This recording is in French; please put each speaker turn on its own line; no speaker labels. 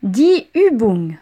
Die Übung